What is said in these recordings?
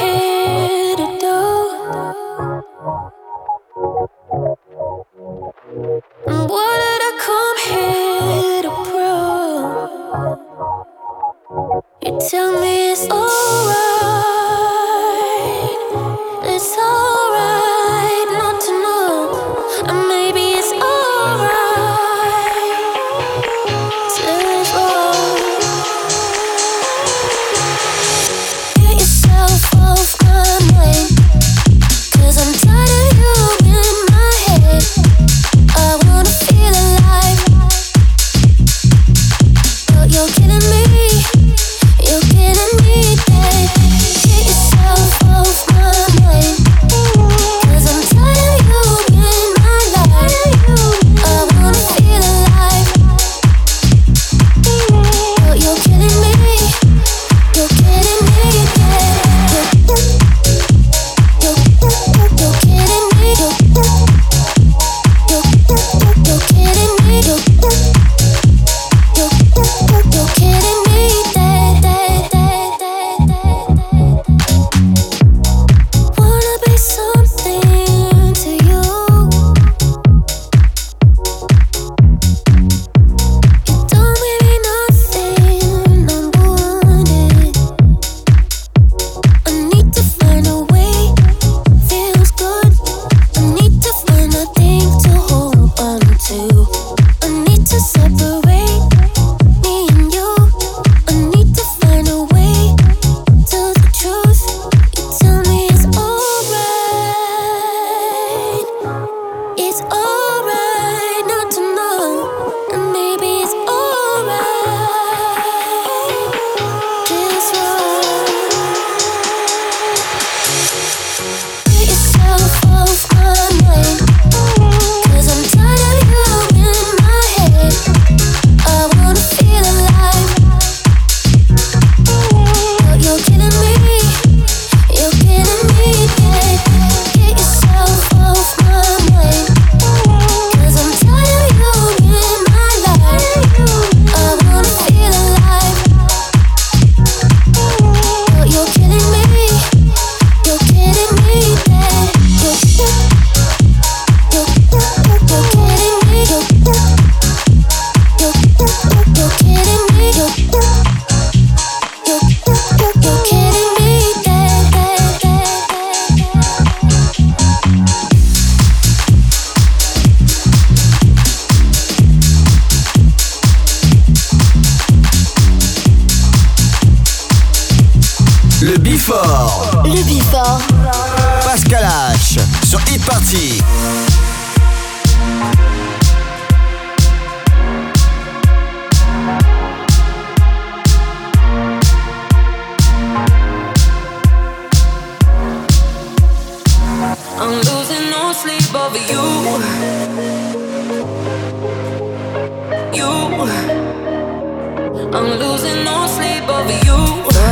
here to do? And what did I come here to prove? You tell me it's alright.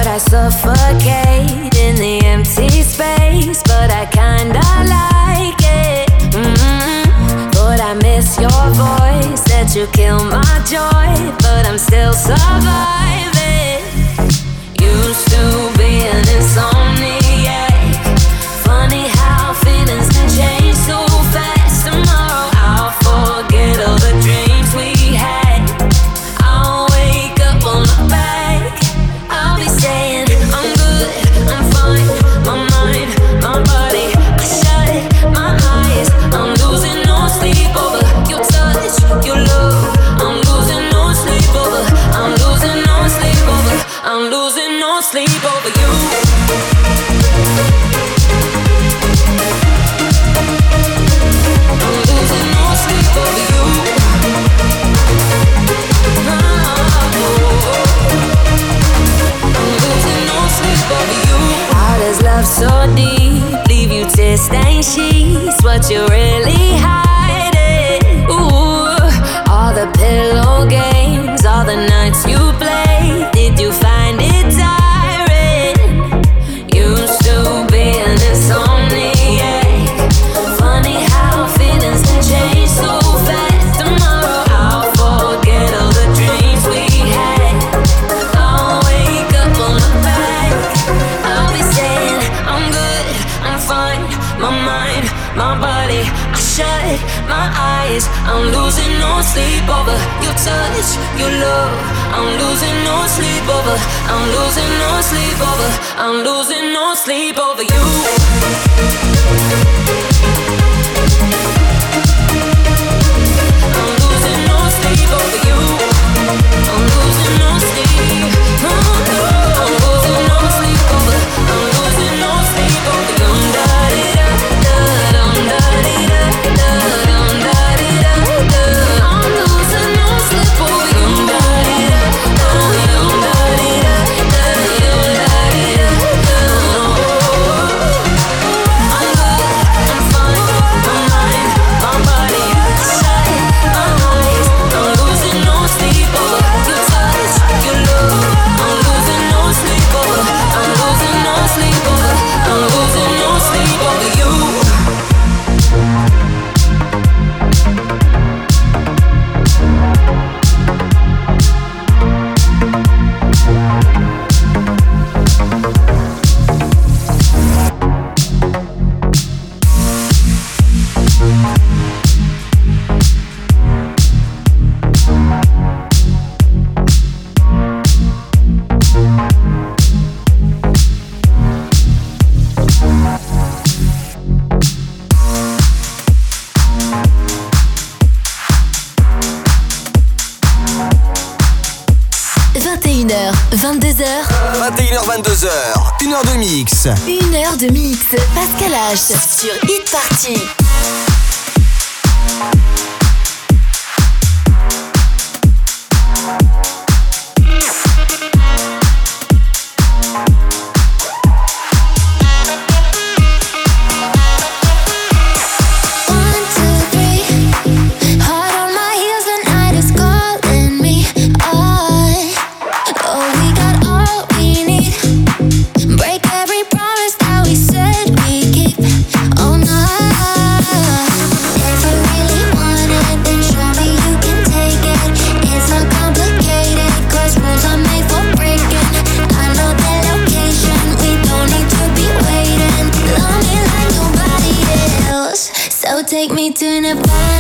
but I suffocate in the empty space. But I kinda like it. Mm-hmm. But I miss your voice that you kill my joy, but I'm still surviving. Used to be an insomnia. she's what you really your love. I'm losing no sleep over. I'm losing no sleep over. I'm losing no sleep over you. the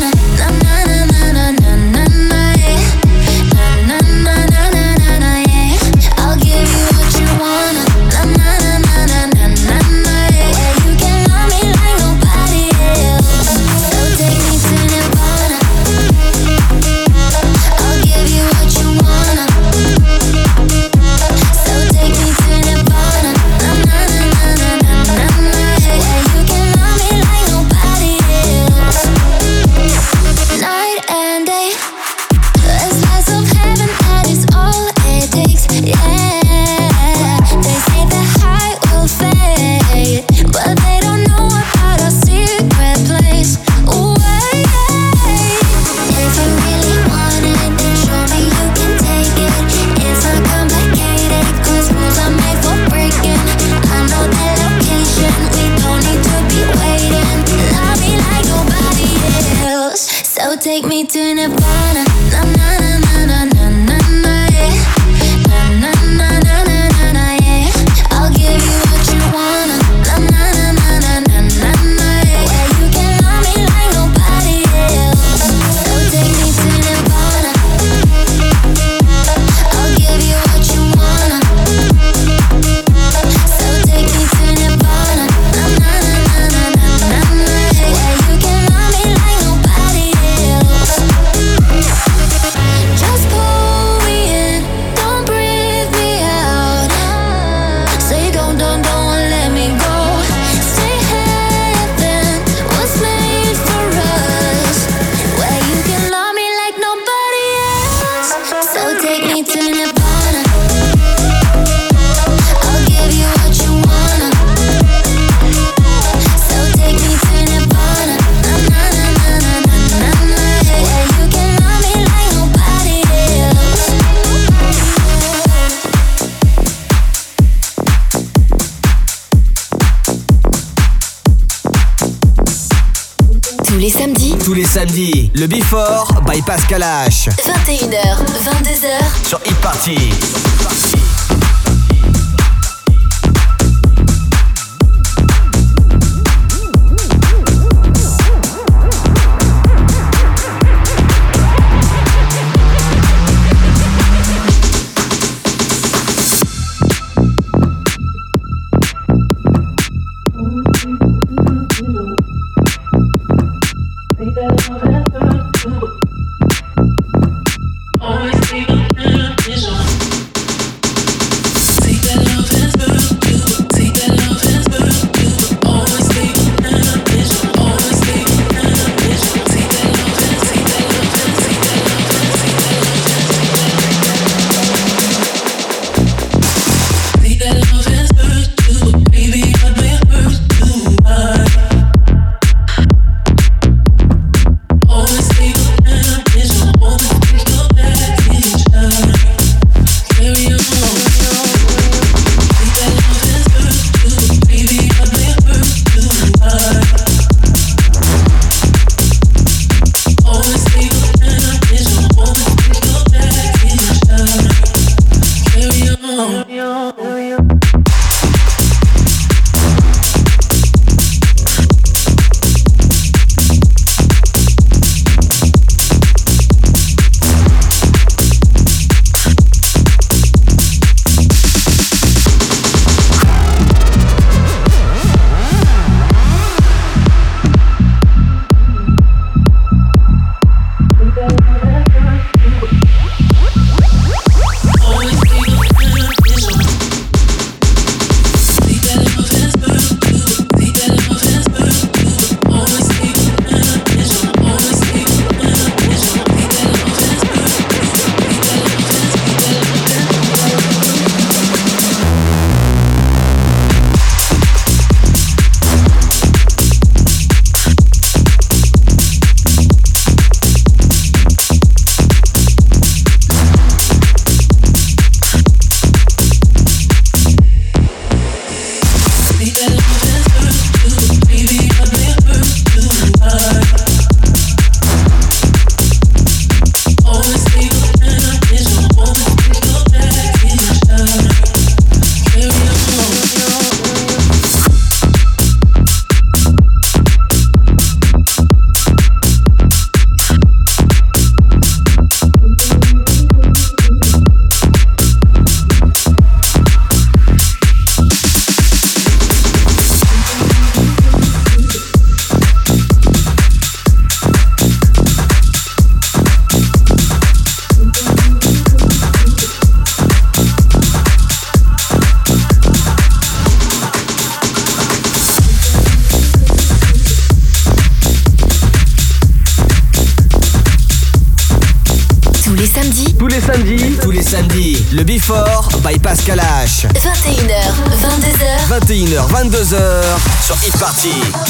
Le Before by Pascal H. 21h, 22h. Sur e-party. Sur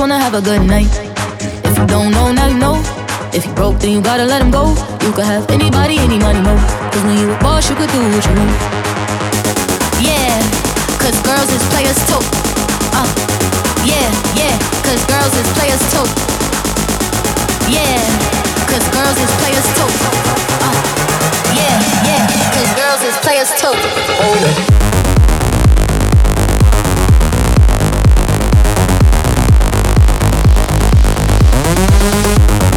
wanna have a good night. If you don't know, now you know. If you broke, then you gotta let him go. You could have anybody, any money, mo. Cause when you a boss, you could do what you want. Yeah, cause girls is players too. Uh, yeah, yeah, cause girls is players too. Yeah, cause girls is players too. Uh, yeah, yeah, cause girls is players too. It. Yeah, Música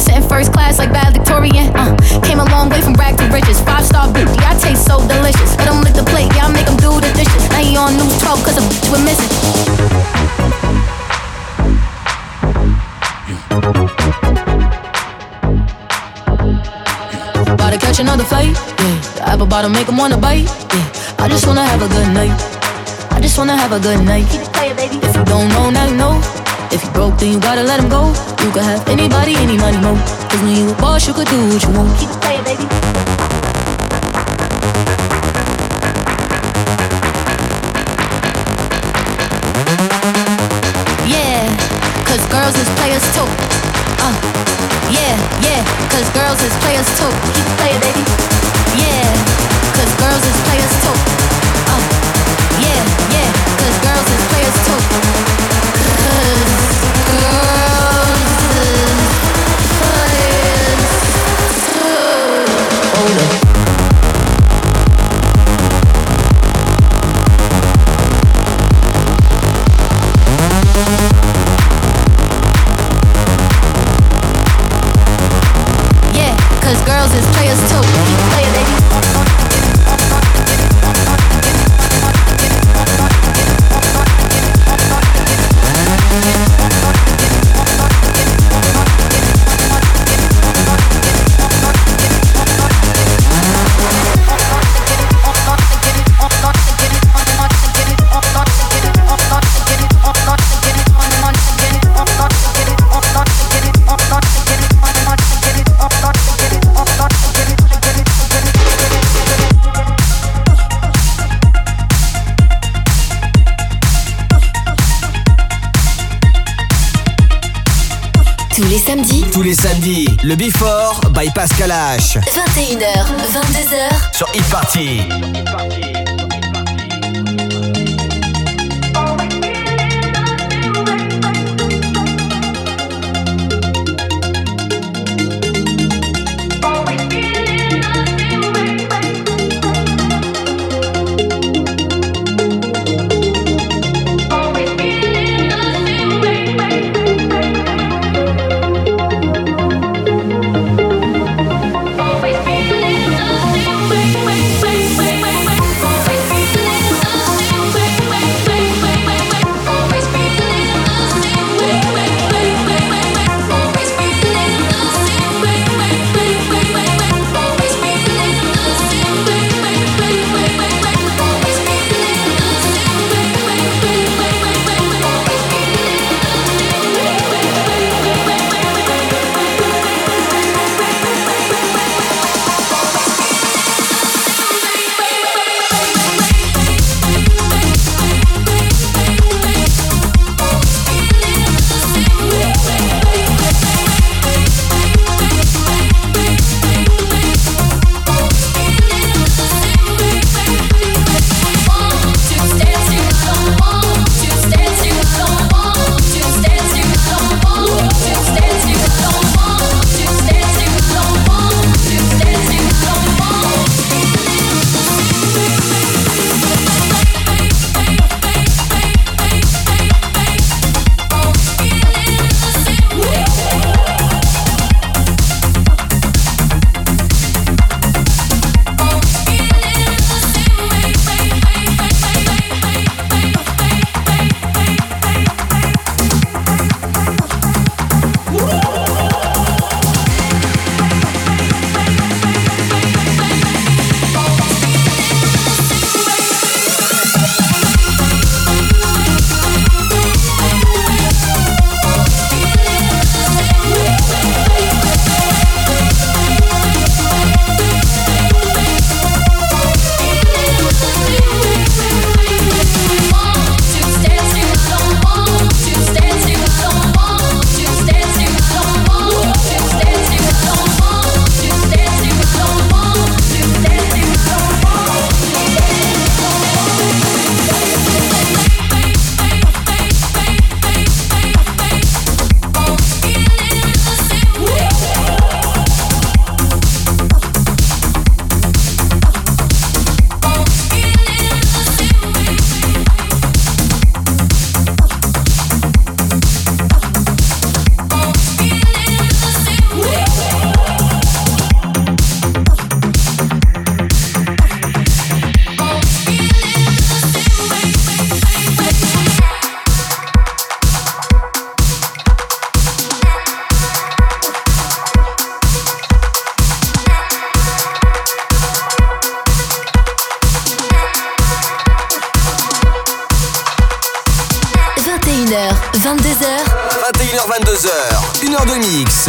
sitting first class like bad Victorian. Uh, came a long way from rag to riches. Five star beauty, I taste so delicious. Let him lick the plate, yeah, I make him do the dishes. Now he on news 12 cause a bitch we're missing. About to catch another fight, yeah. The apple bottom make him wanna bite, yeah. I just wanna have a good night. I just wanna have a good night. If you don't know, now you know. If you broke, then you gotta let him go. You could have anybody, any money, mo. Cause when you a boss, you could do what you want. Keep it playing, baby. Yeah, cause girls is players too. Uh, yeah, yeah, cause girls is players too. Keep playing, baby.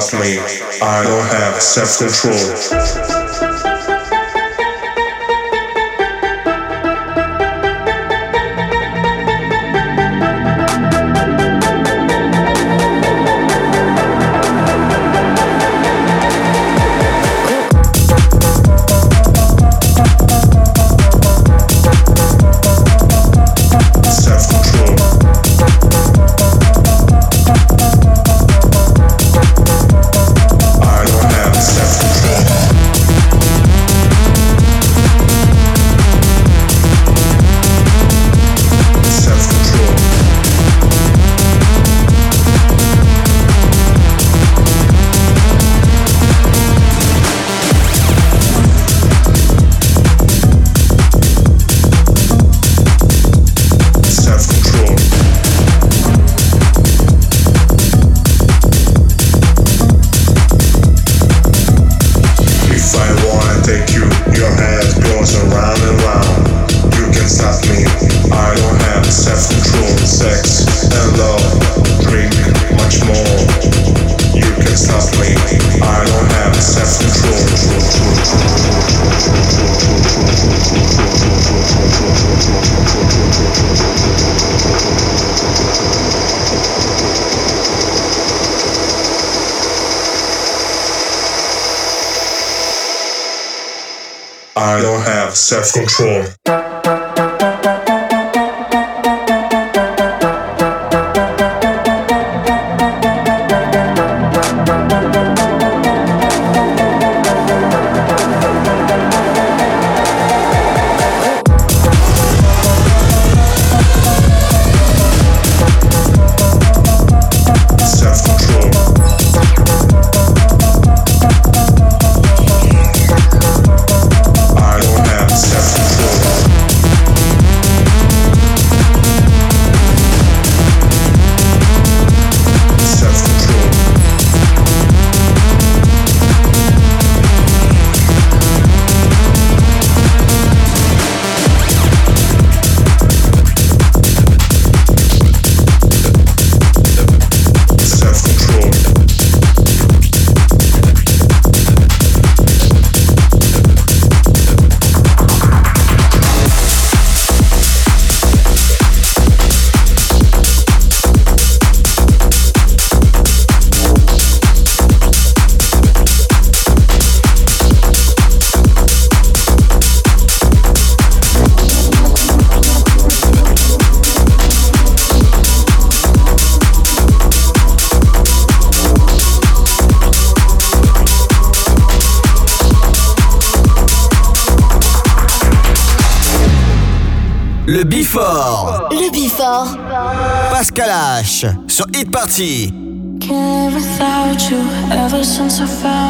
trust me, I don't have self-control. sticks in. Party. Can't without you ever since I found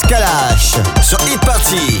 Escalade, sont-ils partis?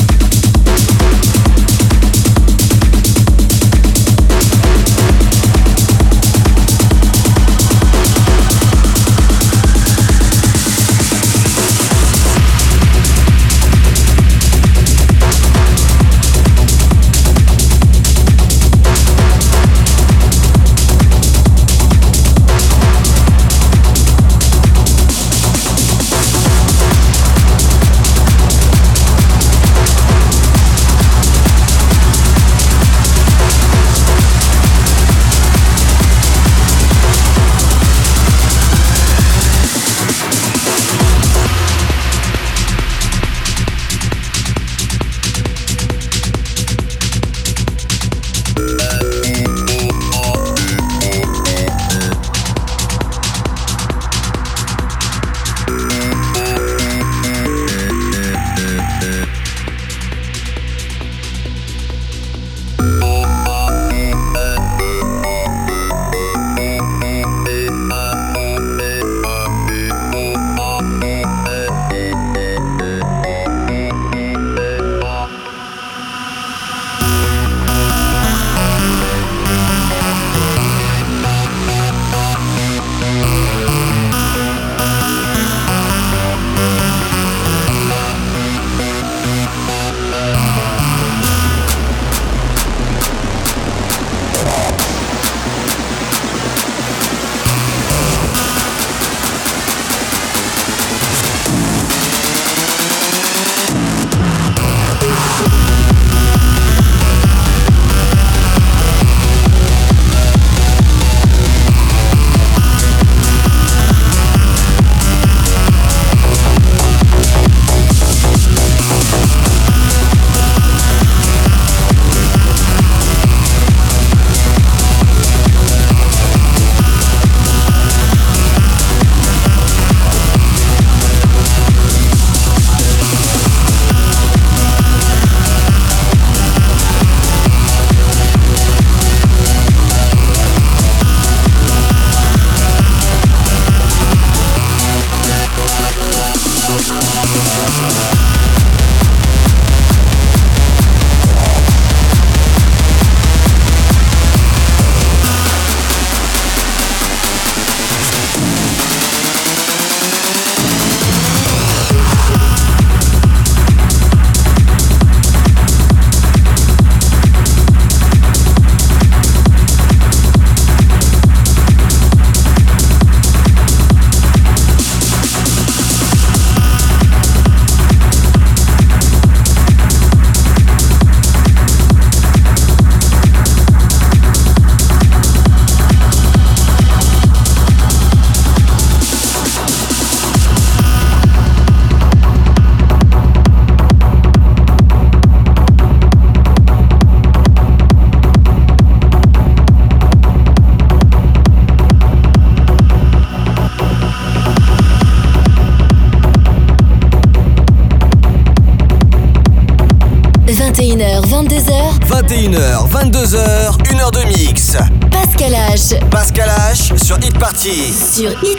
Party. Sur Hit Party.